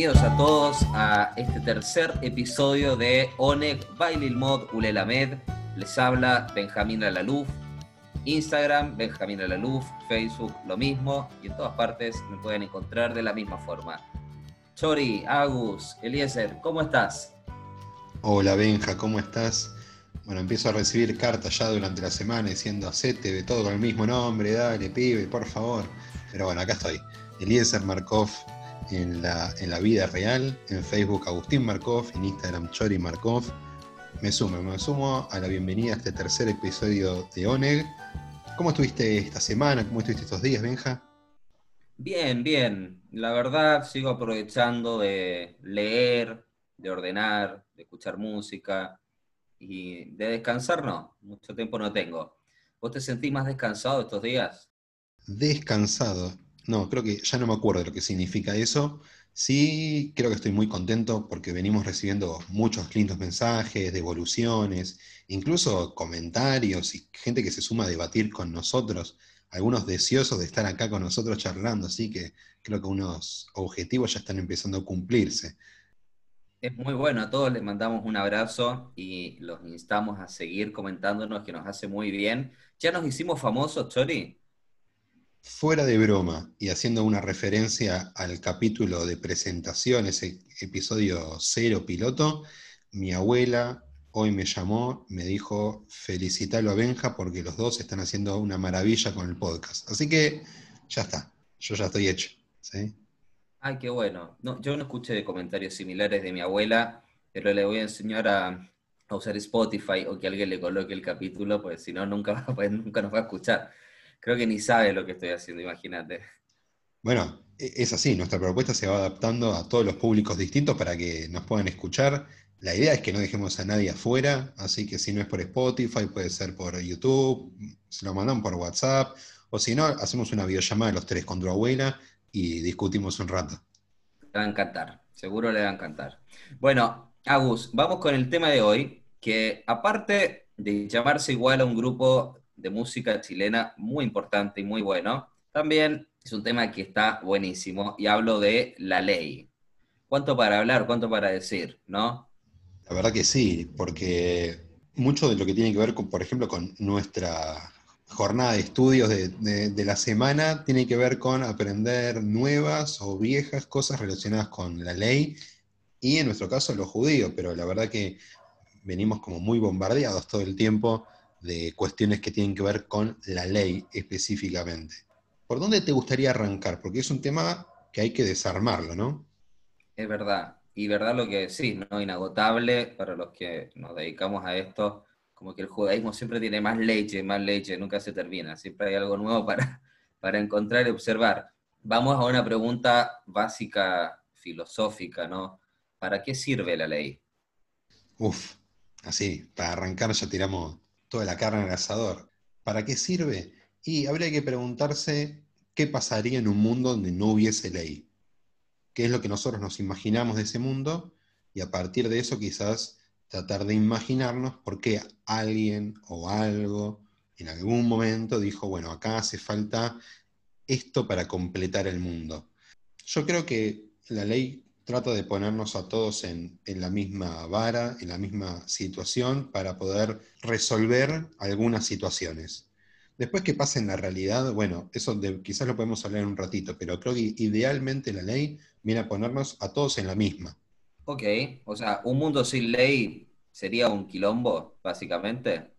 Bienvenidos a todos a este tercer episodio de ONEG Bailil Mod Ulelamed. Les habla Benjamín Alaluf. Instagram, Benjamín Alaluf. Facebook, lo mismo. Y en todas partes me pueden encontrar de la misma forma. Chori, Agus, Eliezer, ¿cómo estás? Hola Benja, ¿cómo estás? Bueno, empiezo a recibir cartas ya durante la semana diciendo hacete todo con el mismo nombre, dale, pibe, por favor. Pero bueno, acá estoy. Eliezer Markov en la, en la vida real, en Facebook Agustín Markov, en Instagram Chori Markov. Me sumo, me sumo a la bienvenida a este tercer episodio de ONEG. ¿Cómo estuviste esta semana? ¿Cómo estuviste estos días, Benja? Bien, bien. La verdad, sigo aprovechando de leer, de ordenar, de escuchar música y de descansar, no. Mucho tiempo no tengo. ¿Vos te sentís más descansado estos días? Descansado. No, creo que ya no me acuerdo lo que significa eso. Sí, creo que estoy muy contento porque venimos recibiendo muchos lindos mensajes, devoluciones, incluso comentarios y gente que se suma a debatir con nosotros algunos deseosos de estar acá con nosotros charlando, así que creo que unos objetivos ya están empezando a cumplirse. Es muy bueno, a todos les mandamos un abrazo y los instamos a seguir comentándonos, que nos hace muy bien. ¿Ya nos hicimos famosos, Chori? Fuera de broma y haciendo una referencia al capítulo de presentación, ese episodio cero piloto, mi abuela hoy me llamó, me dijo, felicítalo a Benja porque los dos están haciendo una maravilla con el podcast. Así que ya está, yo ya estoy hecho. ¿sí? Ay, qué bueno. No, yo no escuché comentarios similares de mi abuela, pero le voy a enseñar a, usar Spotify o que alguien le coloque el capítulo, pues si no, nunca, nunca nos va a escuchar. Creo que ni sabe lo que estoy haciendo, imagínate. Bueno, e, es así, nuestra propuesta se va adaptando a todos los públicos distintos para que nos puedan escuchar la idea es que no dejemos a nadie afuera, así que si no es por Spotify, puede ser por YouTube, se lo mandan por WhatsApp, o si no, hacemos una videollamada de los tres con tu abuela y discutimos un rato. Le va a encantar, seguro le va a encantar. Bueno, Agus, vamos con el tema de hoy, que aparte de llamarse igual a un grupo de música chilena muy importante y muy bueno, también es un tema que está buenísimo y hablo de la ley. ¿Cuánto para hablar, cuánto para decir, no? La verdad que sí, porque mucho de lo que tiene que ver, con, por ejemplo, con nuestra jornada de estudios de, la semana tiene que ver con aprender nuevas o viejas cosas relacionadas con la ley y en nuestro caso los judíos, pero la verdad que venimos como muy bombardeados todo el tiempo de cuestiones que tienen que ver con la ley específicamente. ¿Por dónde te gustaría arrancar? Porque es un tema que hay que desarmarlo, ¿no? Es verdad y verdad lo que decís, ¿no? Inagotable para los que nos dedicamos a esto, como que el judaísmo siempre tiene más leche, más leche, nunca se termina, siempre hay algo nuevo para, para encontrar y observar. Vamos a una pregunta básica, filosófica, ¿no? ¿Para qué sirve la ley? Uf, así, para arrancar ya tiramos toda la carne al asador. ¿Para qué sirve? Y habría que preguntarse qué pasaría en un mundo donde no hubiese ley qué es lo que nosotros nos imaginamos de ese mundo y a partir de eso quizás tratar de imaginarnos por qué alguien o algo en algún momento dijo, bueno, acá hace falta esto para completar el mundo. Yo creo que la ley trata de ponernos a todos en, la misma vara, en la misma situación, para poder resolver algunas situaciones. Después que pase en la realidad, bueno, eso quizás lo podemos hablar en un ratito, pero creo que idealmente la ley viene a ponernos a todos en la misma. Ok, o sea, un mundo sin ley sería un quilombo, básicamente.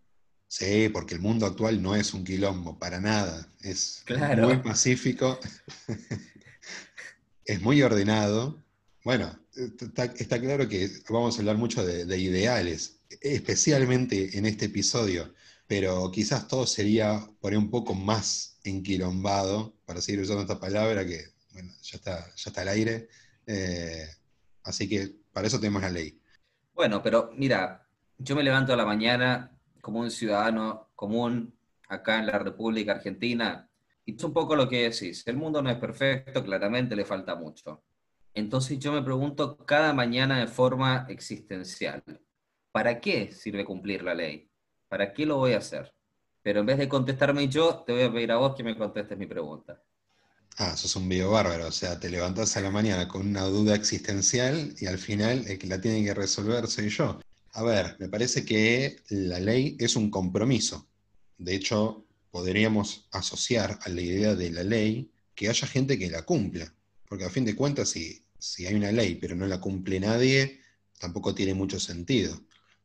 Sí, porque el mundo actual no es un quilombo, para nada. Es muy pacífico, es muy ordenado. Bueno, está, claro que vamos a hablar mucho de, de, ideales, especialmente en este episodio, pero quizás todo sería ahí un poco más enquilombado, para seguir usando esta palabra, que bueno, ya está, ya está al aire. Eh, así que para eso tenemos la ley. Bueno, pero mira, yo me levanto a la mañana como un ciudadano común acá en la República Argentina y es un poco lo que decís. El mundo no es perfecto, claramente le falta mucho. Entonces yo me pregunto cada mañana de forma existencial, ¿para qué sirve cumplir la ley? ¿Para qué lo voy a hacer? Pero en vez de contestarme yo, te voy a pedir a vos que me contestes mi pregunta. Ah, sos un vivo bárbaro, o sea, te levantás a la mañana con una duda existencial y al final el que la tiene que resolver soy yo. A ver, me parece que la ley es un compromiso. De hecho, podríamos asociar a la idea de la ley que haya gente que la cumpla. Porque a fin de cuentas, si, si hay una ley pero no la cumple nadie, tampoco tiene mucho sentido.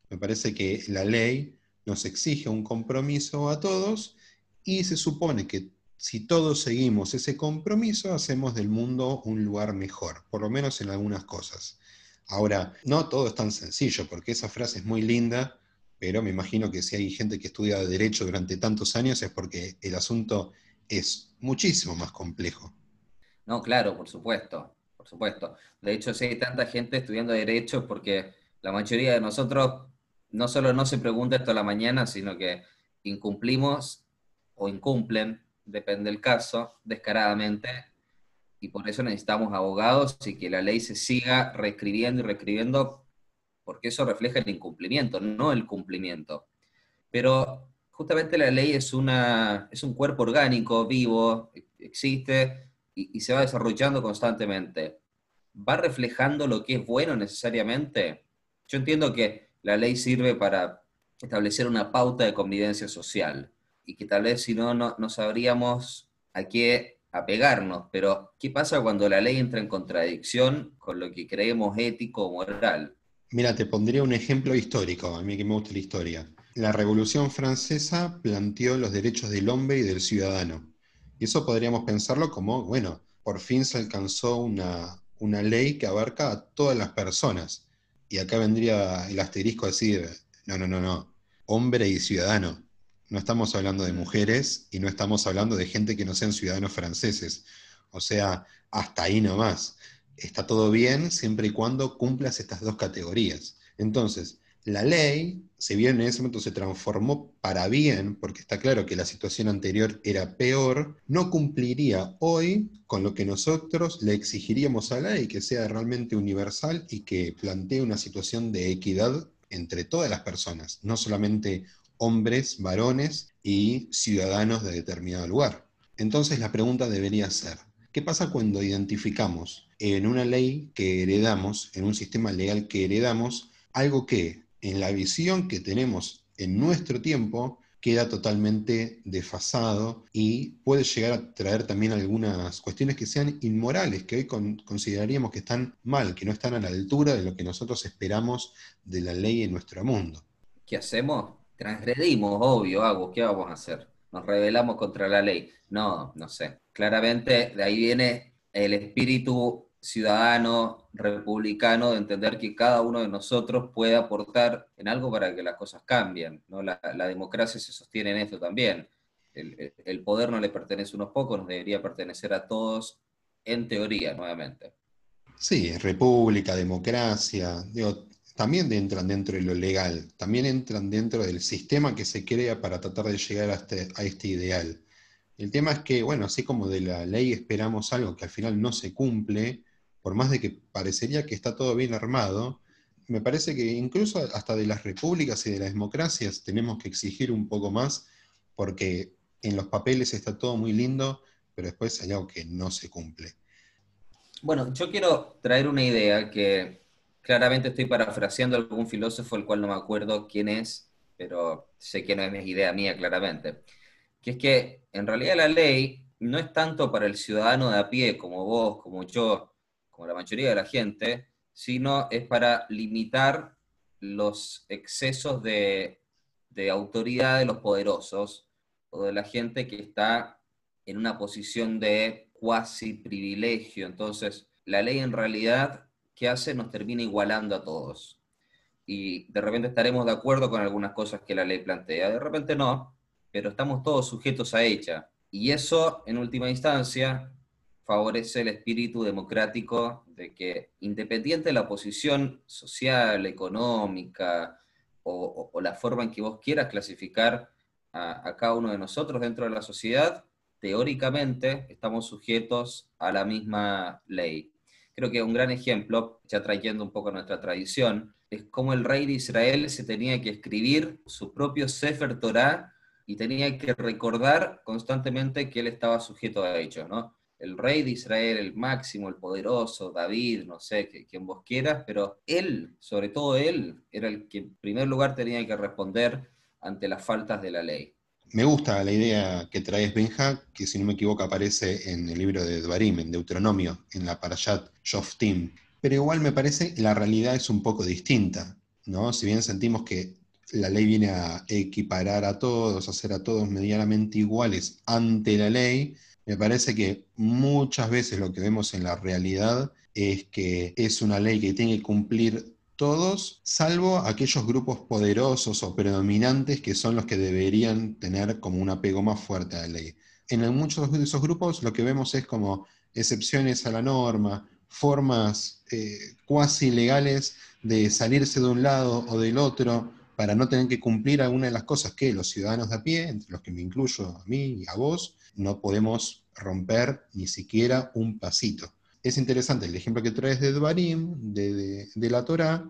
Me parece que la ley nos exige un compromiso a todos y se supone que si todos seguimos ese compromiso, hacemos del mundo un lugar mejor, por lo menos en algunas cosas. Ahora, no todo es tan sencillo, porque esa frase es muy linda, pero me imagino que si hay gente que estudia derecho durante tantos años es porque el asunto es muchísimo más complejo. No, claro, por supuesto, por supuesto. De hecho, si hay tanta gente estudiando derecho porque la mayoría de nosotros no solo no se pregunta esto a la mañana, sino que incumplimos o incumplen depende del caso, descaradamente, y por eso necesitamos abogados y que la ley se siga reescribiendo y reescribiendo, porque eso refleja el incumplimiento, no el cumplimiento. Pero justamente la ley es, una, es un cuerpo orgánico, vivo, existe y, se va desarrollando constantemente. ¿Va reflejando lo que es bueno necesariamente? Yo entiendo que la ley sirve para establecer una pauta de convivencia social, y que tal vez si no, no, sabríamos a qué apegarnos, pero ¿qué pasa cuando la ley entra en contradicción con lo que creemos ético o moral? Mira, te pondría un ejemplo histórico, a mí que me gusta la historia. La Revolución Francesa planteó los derechos del hombre y del ciudadano. Y eso podríamos pensarlo como, bueno, por fin se alcanzó una, una ley que abarca a todas las personas. Y acá vendría el asterisco a decir, no, no, no, no, hombre y ciudadano. No estamos hablando de mujeres y no estamos hablando de gente que no sean ciudadanos franceses. O sea, hasta ahí nomás. Está todo bien siempre y cuando cumplas estas dos categorías. Entonces, la ley, si bien en ese momento se transformó para bien, porque está claro que la situación anterior era peor, no cumpliría hoy con lo que nosotros le exigiríamos a la ley, que sea realmente universal y que plantee una situación de equidad entre todas las personas, no solamente hombres, varones y ciudadanos de determinado lugar. Entonces la pregunta debería ser, ¿qué pasa cuando identificamos en una ley que heredamos, en un sistema legal que heredamos, algo que en la visión que tenemos en nuestro tiempo queda totalmente desfasado y puede llegar a traer también algunas cuestiones que sean inmorales, que hoy consideraríamos que están mal, que no están a la altura de lo que nosotros esperamos de la ley en nuestro mundo. ¿Qué hacemos? transgredimos, obvio, hago, ¿qué vamos a hacer? Nos rebelamos contra la ley. No, no sé. Claramente de ahí viene el espíritu ciudadano, republicano, de entender que cada uno de nosotros puede aportar en algo para que las cosas cambien. ¿no? La, democracia se sostiene en esto también. El, poder no le pertenece a unos pocos, nos debería pertenecer a todos, en teoría, nuevamente. Sí, república, democracia, digo, también entran dentro de lo legal, también entran dentro del sistema que se crea para tratar de llegar a este, a este ideal. El tema es que, bueno, así como de la ley esperamos algo que al final no se cumple, por más de que parecería que está todo bien armado, me parece que incluso hasta de las repúblicas y de las democracias tenemos que exigir un poco más, porque en los papeles está todo muy lindo, pero después hay algo que no se cumple. Bueno, yo quiero traer una idea que claramente estoy parafraseando a algún filósofo, el cual no me acuerdo quién es, pero sé que no es idea mía, claramente. Que es que en realidad la ley no es tanto para el ciudadano de a pie, como vos, como yo, como la mayoría de la gente, sino es para limitar los excesos de, autoridad de los poderosos o de la gente que está en una posición de cuasi privilegio. Entonces, la ley en realidad que hace nos termina igualando a todos. Y de repente estaremos de acuerdo con algunas cosas que la ley plantea, de repente no, pero estamos todos sujetos a ella. Y eso, en última instancia, favorece el espíritu democrático de que, independiente de la posición social, económica o, la forma en que vos quieras clasificar a, cada uno de nosotros dentro de la sociedad, teóricamente estamos sujetos a la misma ley. Creo que un gran ejemplo, ya trayendo un poco nuestra tradición, es cómo el rey de Israel se tenía que escribir su propio Sefer Torah y tenía que recordar constantemente que él estaba sujeto a ellos, ¿no? El rey de Israel, el máximo, el poderoso, David, no sé, quien vos quieras, pero él, sobre todo él, era el que en primer lugar tenía que responder ante las faltas de la ley. Me gusta la idea que traes, Benja, que si no me equivoco aparece en el libro de Dvarim, en Deuteronomio, en la Parashat Shoftim. Pero igual me parece la realidad es un poco distinta, ¿no? Si bien sentimos que la ley viene a equiparar a todos, a hacer a todos medianamente iguales ante la ley, me parece que muchas veces lo que vemos en la realidad es que es una ley que tiene que cumplir todos, salvo aquellos grupos poderosos o predominantes que son los que deberían tener como un apego más fuerte a la ley. En muchos de esos grupos lo que vemos es como excepciones a la norma, formas eh, cuasi legales de salirse de un lado o del otro para no tener que cumplir alguna de las cosas que los ciudadanos de a pie, entre los que me incluyo a mí y a vos, no podemos romper ni siquiera un pasito es interesante el ejemplo que traes de Dvarim, de, la Torah,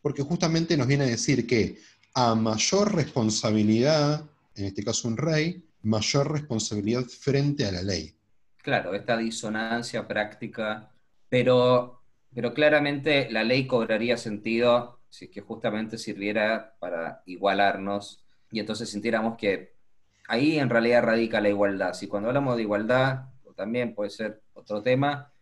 porque justamente nos viene a decir que a mayor responsabilidad, en este caso un rey, mayor responsabilidad frente a la ley. Claro, esta disonancia práctica, pero, pero claramente la ley cobraría sentido si es que justamente sirviera para igualarnos y entonces sintiéramos que ahí en realidad radica la igualdad. Si cuando hablamos de igualdad, también puede ser otro tema,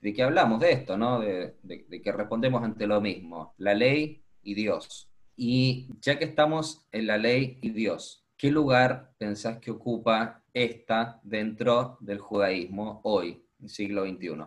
de que hablamos de esto, ¿no? De, que respondemos ante lo mismo, la ley y Dios. Y ya que estamos en la ley y Dios, ¿qué lugar pensás que ocupa esta dentro del judaísmo hoy, en siglo XXI?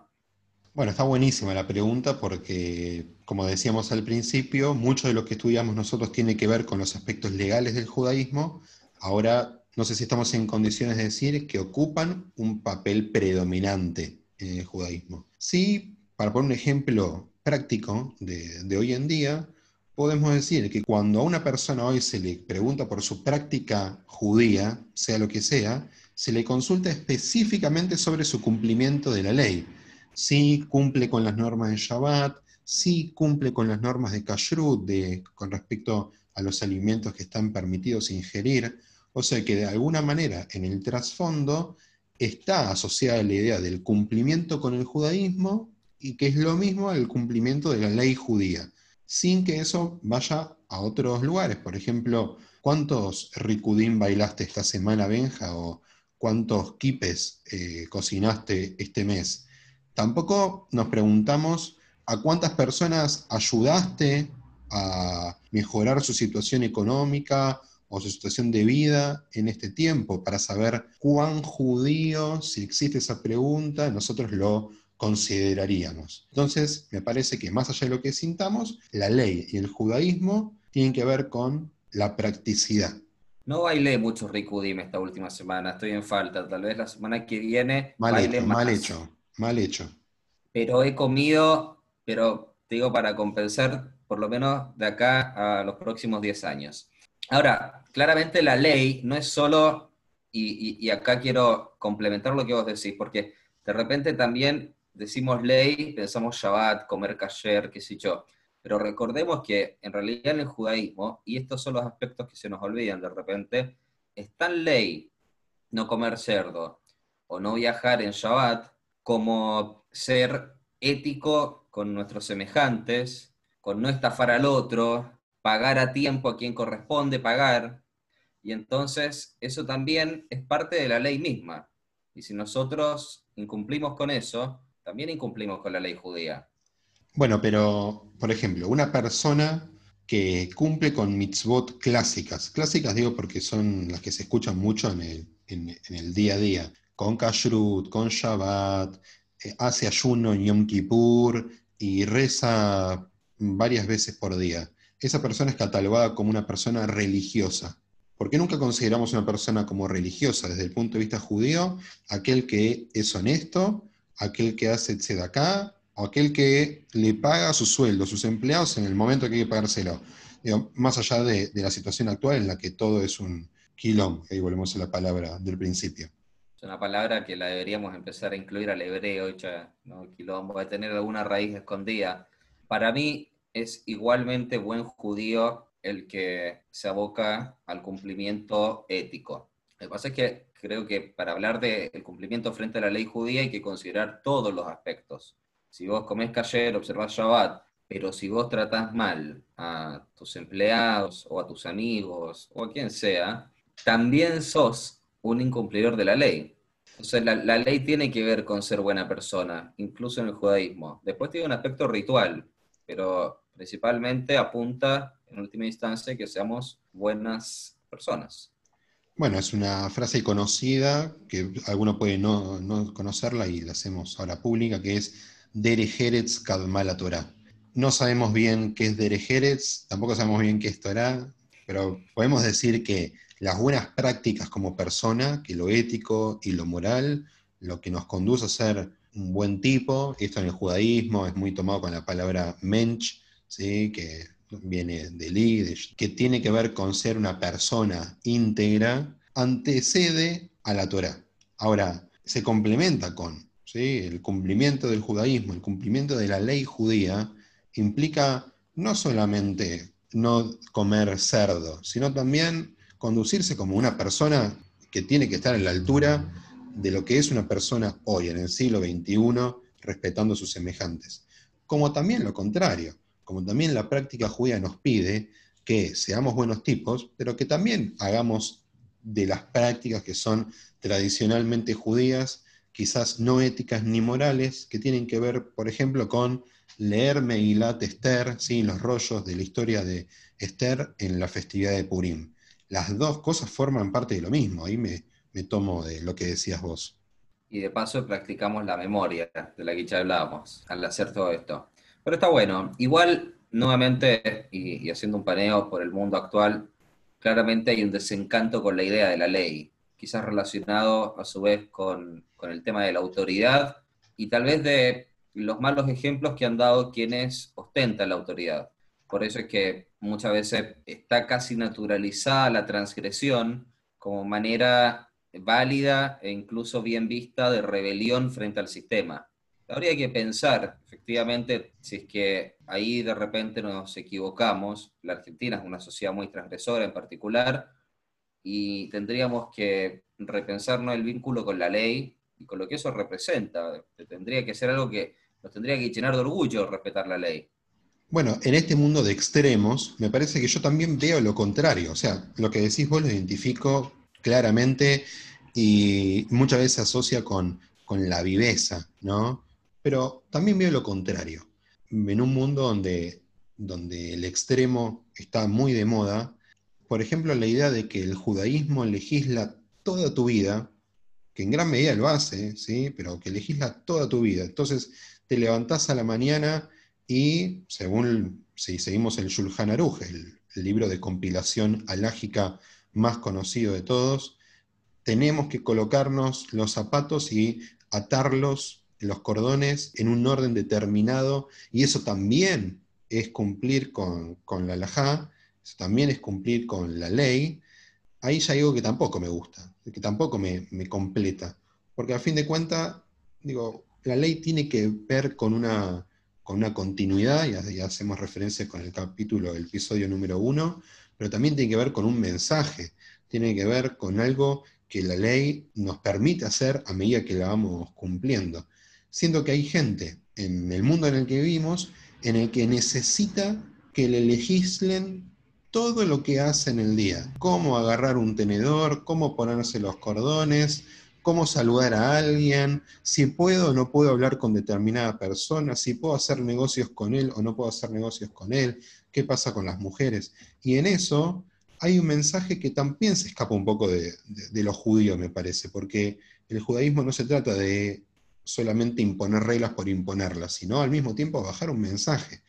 Bueno, está buenísima la pregunta porque, como decíamos al principio, mucho de lo que estudiamos nosotros tiene que ver con los aspectos legales del judaísmo. Ahora, no sé si estamos en condiciones de decir que ocupan un papel predominante en el judaísmo. Sí, para poner un ejemplo práctico de, hoy en día, podemos decir que cuando a una persona hoy se le pregunta por su práctica judía, sea lo que sea, se le consulta específicamente sobre su cumplimiento de la ley. Si cumple con las normas de Shabbat, si cumple con las normas de Kashrut de, con respecto a los alimentos que están permitidos ingerir. O sea que de alguna manera en el trasfondo está asociada la idea del cumplimiento con el judaísmo y que es lo mismo al cumplimiento de la ley judía, sin que eso vaya a otros lugares. Por ejemplo, ¿cuántos ricudín bailaste esta semana, Benja? ¿O cuántos kipes eh, cocinaste este mes? Tampoco nos preguntamos a cuántas personas ayudaste a mejorar su situación económica o su situación de vida en este tiempo, para saber cuán judío, si existe esa pregunta, nosotros lo consideraríamos. Entonces, me parece que más allá de lo que sintamos, la ley y el judaísmo tienen que ver con la practicidad. No bailé mucho Rikudim esta última semana, estoy en falta. Tal vez la semana que viene mal hecho, Mal hecho, mal hecho. Pero he comido, pero digo para compensar por lo menos de acá a los próximos 10 años. Ahora, claramente la ley no es solo, y, acá quiero complementar lo que vos decís, porque de repente también decimos ley, pensamos Shabbat, comer kasher, qué sé yo. Pero recordemos que en realidad en el judaísmo, y estos son los aspectos que se nos olvidan de repente, es tan ley no comer cerdo o no viajar en Shabbat como ser ético con nuestros semejantes, con no estafar al otro, pagar a tiempo a quien corresponde pagar, y entonces eso también es parte de la ley misma. Y si nosotros incumplimos con eso, también incumplimos con la ley judía. Bueno, pero, por ejemplo, una persona que cumple con mitzvot clásicas, clásicas digo porque son las que se escuchan mucho en el, en, el día a día, con kashrut, con Shabbat, eh, hace ayuno en Yom Kippur y reza varias veces por día esa persona es catalogada como una persona religiosa. ¿Por qué nunca consideramos una persona como religiosa desde el punto de vista judío? Aquel que es honesto, aquel que hace acá, o aquel que le paga su sueldo sus empleados en el momento que hay que pagárselo. más allá de, la situación actual en la que todo es un quilombo, ahí volvemos a la palabra del principio. Es una palabra que la deberíamos empezar a incluir al hebreo, ¿no? quilombo, de tener alguna raíz escondida. Para mí, es igualmente buen judío el que se aboca al cumplimiento ético. Lo que pasa es que creo que para hablar del cumplimiento frente a la ley judía hay que considerar todos los aspectos. Si vos comés cayer, observás Shabbat, pero si vos tratás mal a tus empleados o a tus amigos o a quien sea, también sos un incumplidor de la ley. Entonces la, la, ley tiene que ver con ser buena persona, incluso en el judaísmo. Después tiene un aspecto ritual, pero principalmente apunta en última instancia que seamos buenas personas. Bueno, es una frase conocida que alguno puede no, no conocerla y la hacemos ahora pública, que es Dere Jeretz Kadmala Torah no sabemos bien qué es Derejeres, tampoco sabemos bien qué es Torah, pero podemos decir que las buenas prácticas como persona, que lo ético y lo moral, lo que nos conduce a ser un buen tipo, esto en el judaísmo es muy tomado con la palabra mensch, que viene de li, que tiene que ver con ser una persona íntegra, antecede a la Torah. Ahora, se complementa con ¿sí? el cumplimiento del judaísmo, el cumplimiento de la ley judía, implica no solamente no comer cerdo, sino también conducirse como una persona que tiene que estar en la altura de lo que es una persona hoy, en el siglo XXI, respetando a sus semejantes. Como también lo contrario, como también la práctica judía nos pide que seamos buenos tipos, pero que también hagamos de las prácticas que son tradicionalmente judías, quizás no éticas ni morales, que tienen que ver, por ejemplo, con leer Megilat Esther, ¿sí? los rollos de la historia de Esther en la festividad de Purim. Las dos cosas forman parte de lo mismo, ahí me, tomo de lo que decías vos. Y de paso practicamos la memoria de la que ya hablábamos al hacer todo esto. Pero está bueno. Igual, nuevamente, y, haciendo un paneo por el mundo actual, claramente hay un desencanto con la idea de la ley, quizás relacionado a su vez con, con el tema de la autoridad y tal vez de los malos ejemplos que han dado quienes ostentan la autoridad. Por eso es que muchas veces está casi naturalizada la transgresión como manera válida e incluso bien vista de rebelión frente al sistema. Habría que pensar, efectivamente, si es que ahí de repente nos equivocamos, la Argentina es una sociedad muy transgresora en particular, y tendríamos que repensarnos el vínculo con la ley y con lo que eso representa. Tendría que ser algo que nos tendría que llenar de orgullo respetar la ley. Bueno, en este mundo de extremos, me parece que yo también veo lo contrario. O sea, lo que decís vos lo identifico claramente y muchas veces asocia con, con la viveza, ¿no? Pero también veo lo contrario. En un mundo donde, donde el extremo está muy de moda, por ejemplo, la idea de que el judaísmo legisla toda tu vida, que en gran medida lo hace, ¿sí? pero que legisla toda tu vida. Entonces, te levantás a la mañana y, según si seguimos el Shulchan Aruj, el, libro de compilación alágica más conocido de todos, tenemos que colocarnos los zapatos y atarlos, los cordones, en un orden determinado, y eso también es cumplir con, la alajá, eso también es cumplir con la ley. Ahí ya digo que tampoco me gusta, que tampoco me, me completa, porque a fin de cuentas, digo, la ley tiene que ver con una, con una continuidad, y hacemos referencia con el capítulo, el episodio número uno, pero también tiene que ver con un mensaje, tiene que ver con algo que la ley nos permite hacer a medida que la vamos cumpliendo. Siendo que hay gente en el mundo en el que vivimos en el que necesita que le legislen todo lo que hace en el día. Cómo agarrar un tenedor, cómo ponerse los cordones, cómo saludar a alguien, si puedo o no puedo hablar con determinada persona, si puedo hacer negocios con él o no puedo hacer negocios con él, qué pasa con las mujeres. Y en eso hay un mensaje que también se escapa un poco de, de, lo judío, me parece, porque el judaísmo no se trata de solamente imponer reglas por imponerlas, sino al mismo tiempo bajar un mensaje.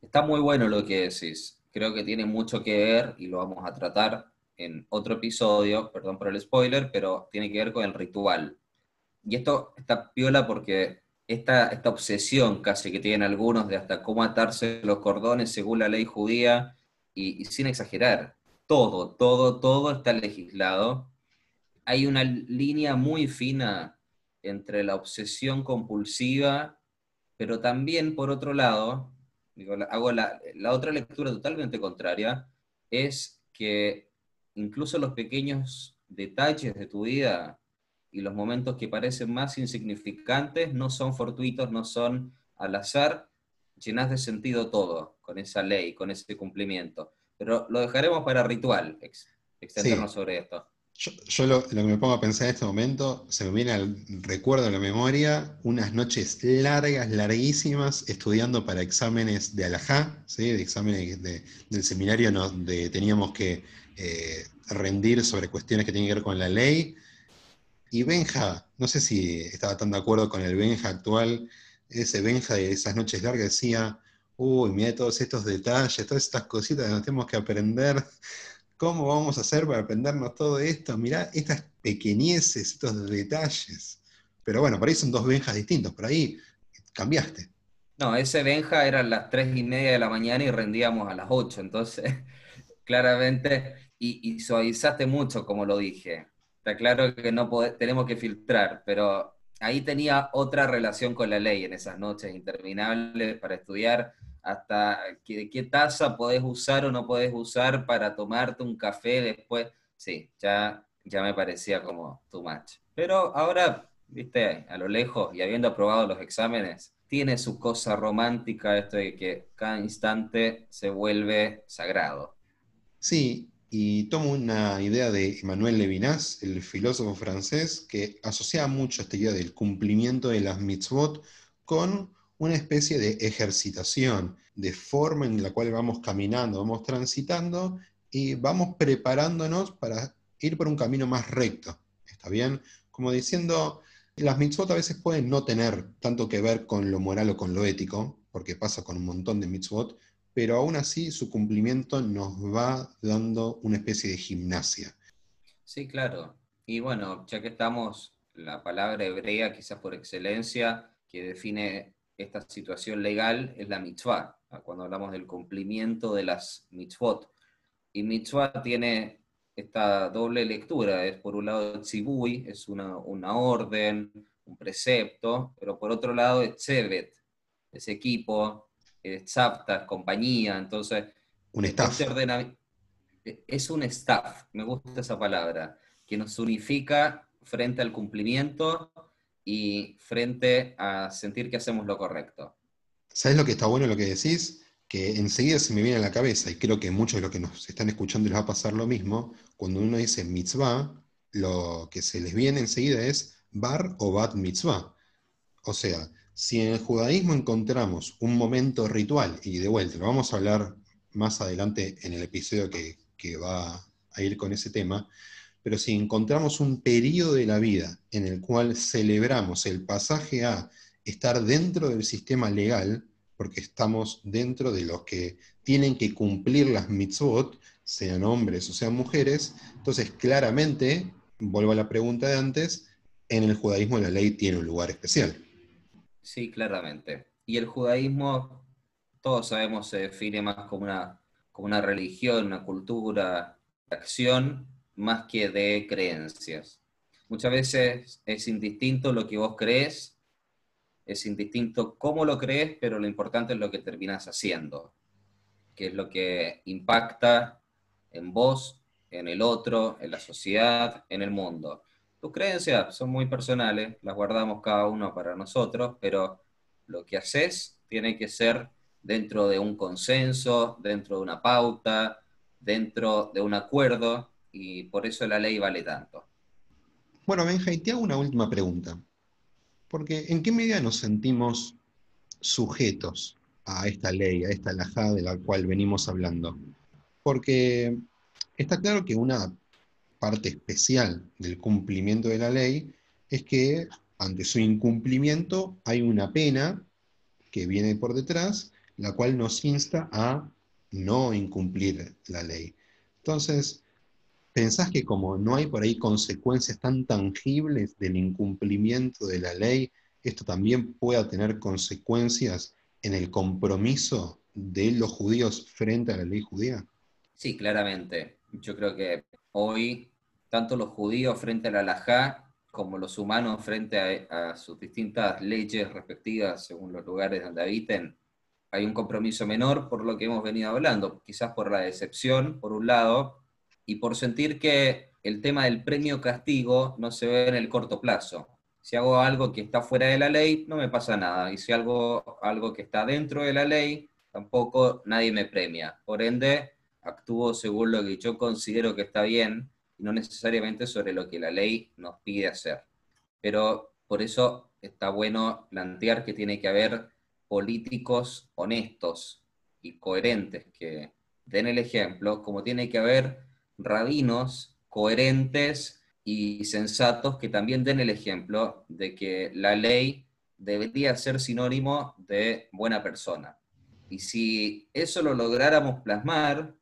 Está muy bueno lo que decís. Creo que tiene mucho que ver y lo vamos a tratar en otro episodio, perdón por el spoiler, pero tiene que ver con el ritual. Y esto está piola porque esta, esta obsesión casi que tienen algunos de hasta cómo atarse los cordones según la ley judía, y, sin exagerar, todo, todo, todo está legislado. Hay una línea muy fina entre la obsesión compulsiva, pero también, por otro lado, digo, hago la, la otra lectura totalmente contraria, es que incluso los pequeños detalles de tu vida y los momentos que parecen más insignificantes no son fortuitos, no son al azar, llenas de sentido todo con esa ley, con ese cumplimiento. Pero lo dejaremos para ritual, extendernos sobre esto. Yo, lo, que me pongo a pensar en este momento, se me viene al recuerdo de la memoria, unas noches largas, larguísimas, estudiando para exámenes de alajá, ¿sí? de exámenes del seminario teníamos que eh, rendir sobre cuestiones que tienen que ver con la ley. Y Benja, no sé si estaba tan de acuerdo con el Benja actual, ese Benja de esas noches largas decía, uy, mira todos estos detalles, todas estas cositas que nos tenemos que aprender ¿Cómo vamos a hacer para aprendernos todo esto? Mirá estas pequeñeces, estos detalles. Pero bueno, por ahí son dos Benjas distintos, por ahí cambiaste. No, ese Benja era a las tres y media de la mañana y rendíamos a las ocho, entonces claramente, y, suavizaste mucho como lo dije. Está claro que no tenemos que filtrar, pero ahí tenía otra relación con la ley en esas noches interminables para estudiar hasta qué, taza podés usar o no podés usar para tomarte un café después. Sí, ya, ya me parecía como too much. Pero ahora, viste, a lo lejos y habiendo aprobado los exámenes, tiene su cosa romántica esto de que cada instante se vuelve sagrado. Sí, y tomo una idea de Emmanuel Levinas, el filósofo francés, que asocia mucho esta idea del cumplimiento de las mitzvot con una especie de ejercitación, de forma en la cual vamos caminando, vamos transitando y vamos preparándonos para ir por un camino más recto. ¿Está bien? Como diciendo, las mitzvot a veces pueden no tener tanto que ver con lo moral o con lo ético, porque pasa con un montón de mitzvot, pero aún así su cumplimiento nos va dando una especie de gimnasia. Sí, claro. Y bueno, ya que estamos, la palabra hebrea quizás por excelencia, que define esta situación legal es la mitzvah, cuando hablamos del cumplimiento de las mitzvot. Y mitzvah tiene esta doble lectura, es por un lado tzibui, es una, orden, un precepto, pero por otro lado es tzevet, es equipo, es tzapta, compañía, entonces... Un staff. es un staff, me gusta esa palabra, que nos unifica frente al cumplimiento y frente a sentir que hacemos lo correcto. ¿Sabes lo que está bueno lo que decís? Que enseguida se me viene a la cabeza, y creo que muchos de los que nos están escuchando les va a pasar lo mismo, cuando uno dice mitzvah, lo que se les viene enseguida es bar o bat mitzvah. O sea, si en el judaísmo encontramos un momento ritual, y de vuelta, lo vamos a hablar más adelante en el episodio que, que va a ir con ese tema, pero si encontramos un periodo de la vida en el cual celebramos el pasaje a estar dentro del sistema legal, porque estamos dentro de los que tienen que cumplir las mitzvot, sean hombres o sean mujeres, entonces claramente, vuelvo a la pregunta de antes, en el judaísmo la ley tiene un lugar especial. Sí, claramente. Y el judaísmo, todos sabemos, se define más como una, como una religión, una cultura, acción, más que de creencias. Muchas veces es indistinto lo que vos crees, es indistinto cómo lo crees, pero lo importante es lo que terminas haciendo, que es lo que impacta en vos, en el otro, en la sociedad, en el mundo. Tus creencias son muy personales, las guardamos cada uno para nosotros, pero lo que haces tiene que ser dentro de un consenso, dentro de una pauta, dentro de un acuerdo, y por eso la ley vale tanto. Bueno, Benja, y te hago una última pregunta. Porque ¿en qué medida nos sentimos sujetos a esta ley, a esta alajada de la cual venimos hablando? Porque está claro que una parte especial del cumplimiento de la ley es que ante su incumplimiento hay una pena que viene por detrás, la cual nos insta a no incumplir la ley. Entonces, ¿Pensás que como no hay por ahí consecuencias tan tangibles del incumplimiento de la ley, esto también pueda tener consecuencias en el compromiso de los judíos frente a la ley judía? Sí, claramente. Yo creo que hoy, tanto los judíos frente a la halajá como los humanos frente a, a sus distintas leyes respectivas según los lugares donde habiten, hay un compromiso menor por lo que hemos venido hablando, quizás por la decepción, por un lado, y por sentir que el tema del premio castigo no se ve en el corto plazo. Si hago algo que está fuera de la ley, no me pasa nada. Y si hago algo que está dentro de la ley, tampoco nadie me premia. Por ende, actúo según lo que yo considero que está bien y no necesariamente sobre lo que la ley nos pide hacer. Pero por eso está bueno plantear que tiene que haber políticos honestos y coherentes que den el ejemplo, como tiene que haber rabinos coherentes y sensatos que también den el ejemplo de que la ley debería ser sinónimo de buena persona. Y si eso lo lográramos plasmar,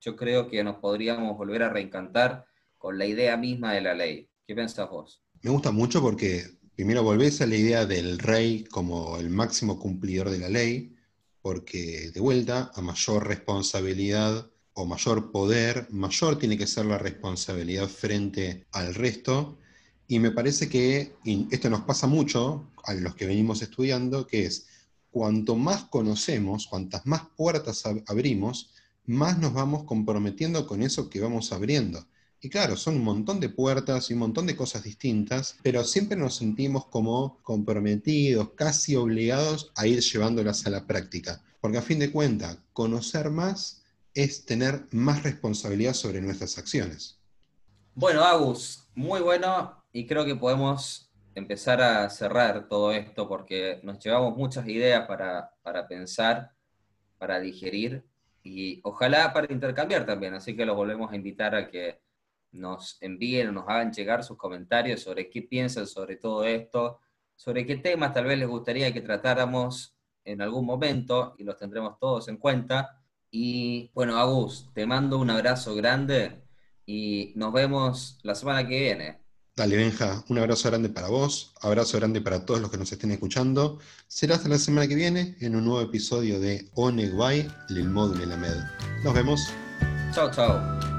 yo creo que nos podríamos volver a reencantar con la idea misma de la ley. ¿Qué pensás vos? Me gusta mucho porque primero volvés a la idea del rey como el máximo cumplidor de la ley, porque de vuelta, a mayor responsabilidad o mayor poder, mayor tiene que ser la responsabilidad frente al resto. Y me parece que esto nos pasa mucho a los que venimos estudiando, que es cuanto más conocemos, cuantas más puertas abrimos, más nos vamos comprometiendo con eso que vamos abriendo. Y claro, son un montón de puertas y un montón de cosas distintas, pero siempre nos sentimos como comprometidos, casi obligados a ir llevándolas a la práctica. Porque a fin de cuentas, conocer más es tener más responsabilidad sobre nuestras acciones. Bueno, Agus, muy bueno y creo que podemos empezar a cerrar todo esto porque nos llevamos muchas ideas para, pensar, para digerir y ojalá para intercambiar también, así que los volvemos a invitar a que nos envíen o nos hagan llegar sus comentarios sobre qué piensan sobre todo esto, sobre qué temas tal vez les gustaría que tratáramos en algún momento y los tendremos todos en cuenta. Y bueno, Agus, te mando un abrazo grande y nos vemos la semana que viene. Dale, Benja, un abrazo grande para vos, abrazo grande para todos los que nos estén escuchando. Será hasta la semana que viene en un nuevo episodio de Onegway, Lil Mod Melamed. Nos vemos. Chao, chao.